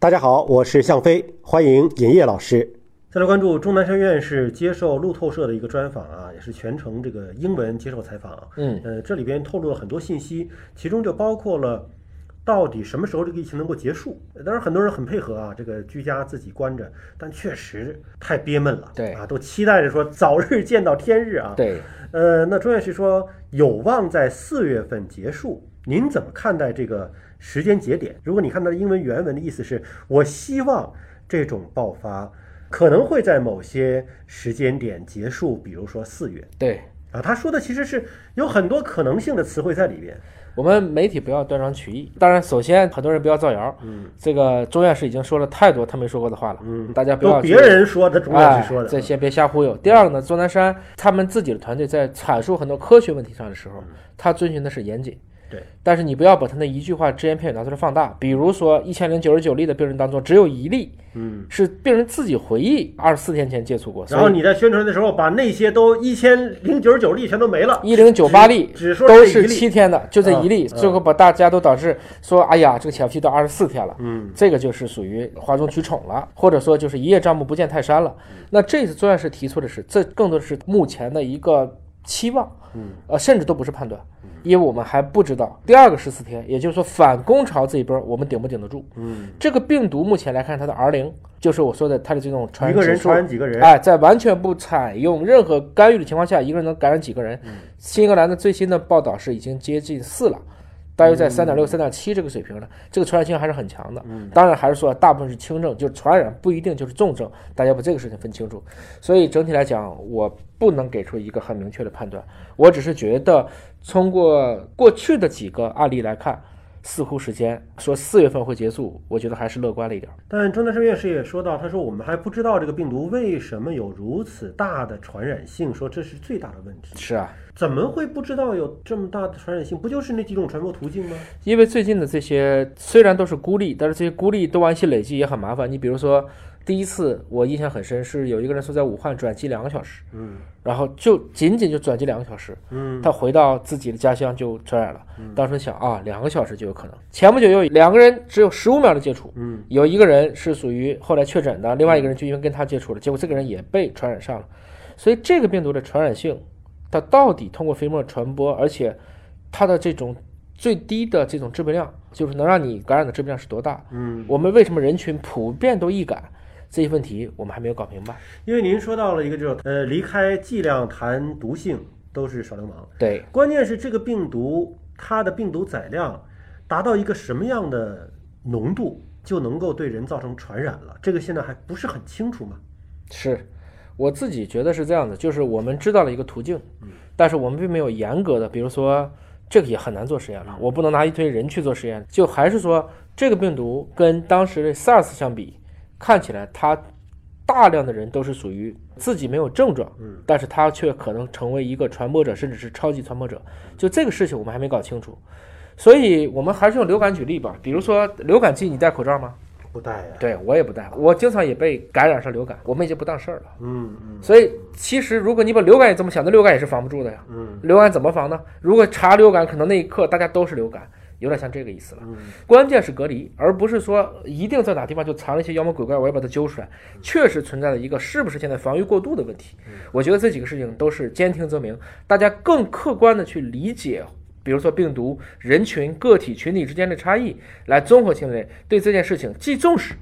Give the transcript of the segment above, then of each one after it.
大家好，我是向飞，欢迎尹烨老师。再来关注钟南山院士接受路透社的一个专访啊，也是全程这个英文接受采访。嗯，呃，这里边透露了很多信息，其中就包括了到底什么时候这个疫情能够结束。当然，很多人很配合啊，这个居家自己关着，但确实太憋闷了。对啊，都期待着说早日见到天日啊。对，呃，那钟院士说有望在四月份结束，您怎么看待这个时间节点？如果你看它的英文原文的意思是，我希望这种爆发可能会在某些时间点结束，比如说四月对啊。他说的其实是有很多可能性的词汇在里边。我们媒体不要断章取义。当然，首先很多人不要造谣。嗯这个钟院士已经说了太多他没说过的话了，嗯，大家不要别人说的，钟院哎士说的。这先别瞎忽悠。第二个呢，钟南山他们自己的团队在阐述很多科学问题上的时候，他遵循的是严谨。嗯对，但是你不要把他那一句话只言片语拿出来放大。比如说，一千零九十九例的病人当中，只有一例嗯，是病人自己回忆二十四天前接触过，然后你在宣传的时候把那些都一千零九十九例全都没了，一零九八例只说都是七天的，就这一例，嗯。最后把大家都导致说，哎呀，这个潜伏期到二十四天了。嗯。这个就是属于哗众取宠了，或者说就是一叶障目不见泰山了。那这次专院士提出的是，这更多的是目前的一个期望，嗯，呃，甚至都不是判断，因为我们还不知道第二个十四天，也就是说反攻潮这一波我们顶不顶得住。嗯，这个病毒目前来看，它的 R 零就是我说的它的这种传染一个人传染几个人？哎，在完全不采用任何干预的情况下，一个人能感染几个人？嗯新英格兰的最新的报道是已经接近四了，大约在三点六、三点七这个水平呢，这个传染性还是很强的。嗯当然还是说大部分是轻症，就是传染不一定就是重症，大家把这个事情分清楚。所以整体来讲，我不能给出一个很明确的判断，我只是觉得通过过去的几个案例来看。似乎时间说四月份会结束，我觉得还是乐观了一点。但钟南山院士也说到，他说我们还不知道这个病毒为什么有如此大的传染性，说这是最大的问题。是啊，怎么会不知道有这么大的传染性？不就是那几种传播途径吗？因为最近的这些虽然都是孤立，但是这些孤立都按期累积也很麻烦。你比如说，第一次我印象很深，是有一个人说在武汉转机两个小时，嗯然后就仅仅就转机两个小时，嗯他回到自己的家乡就传染了。当时想啊，两个小时就有可能。前不久有两个人只有十五秒的接触，嗯有一个人是属于后来确诊的，另外一个人就因为跟他接触了，结果这个人也被传染上了。所以这个病毒的传染性，它到底通过飞沫传播，而且它的这种最低的这种致病量，就是能让你感染的致病量是多大？嗯，我们为什么人群普遍都易感？这些问题我们还没有搞明白。因为您说到了一个就是呃，离开剂量谈毒性都是耍流氓，对，关键是这个病毒它的病毒载量达到一个什么样的浓度就能够对人造成传染了，这个现在还不是很清楚嘛。是。我自己觉得是这样的，就是我们知道了一个途径，但是我们并没有严格的，比如说这个也很难做实验了，我不能拿一堆人去做实验，就还是说这个病毒跟当时的 SARS 相比，看起来他大量的人都是属于自己没有症状，嗯，但是他却可能成为一个传播者，甚至是超级传播者，就这个事情我们还没搞清楚，所以我们还是用流感举例吧，比如说流感季你戴口罩吗？不戴呀、对我也不戴，我经常也被感染上流感，我们已经不当事儿了。嗯嗯所以其实如果你把流感也这么想，那流感也是防不住的呀。嗯流感怎么防呢？如果查流感，可能那一刻大家都是流感，有点像这个意思了。嗯关键是隔离，而不是说一定在哪地方就藏了一些妖魔鬼怪，我要把它揪出来。确实存在了一个是不是现在防御过度的问题。我觉得这几个事情都是兼听则明，大家更客观的去理解。比如说病毒、人群、个体、群体之间的差异，来综合性的对这件事情既重视，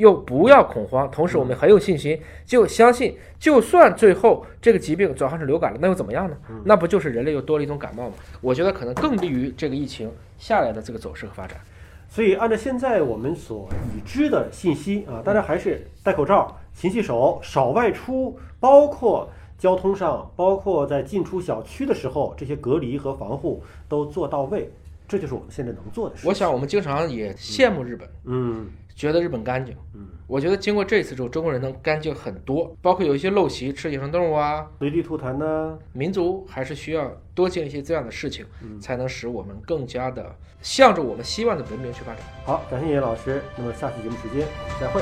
又不要恐慌，同时我们很有信心，就相信，就算最后这个疾病转化成流感了，那又怎么样呢？那不就是人类又多了一种感冒吗？我觉得可能更利于这个疫情下来的这个走势和发展。所以按照现在我们所已知的信息啊，大家还是戴口罩、勤洗手、少外出，包括交通上，包括在进出小区的时候，这些隔离和防护都做到位，这就是我们现在能做的事。我想我们经常也羡慕日本，嗯觉得日本干净。嗯，我觉得经过这次之后，中国人能干净很多，包括有一些陋习，吃野生动物啊，随地吐痰呢，民族还是需要多见一些这样的事情，才能使我们更加的向着我们希望的文明去发展。好，感谢叶老师。那么下期节目时间再会。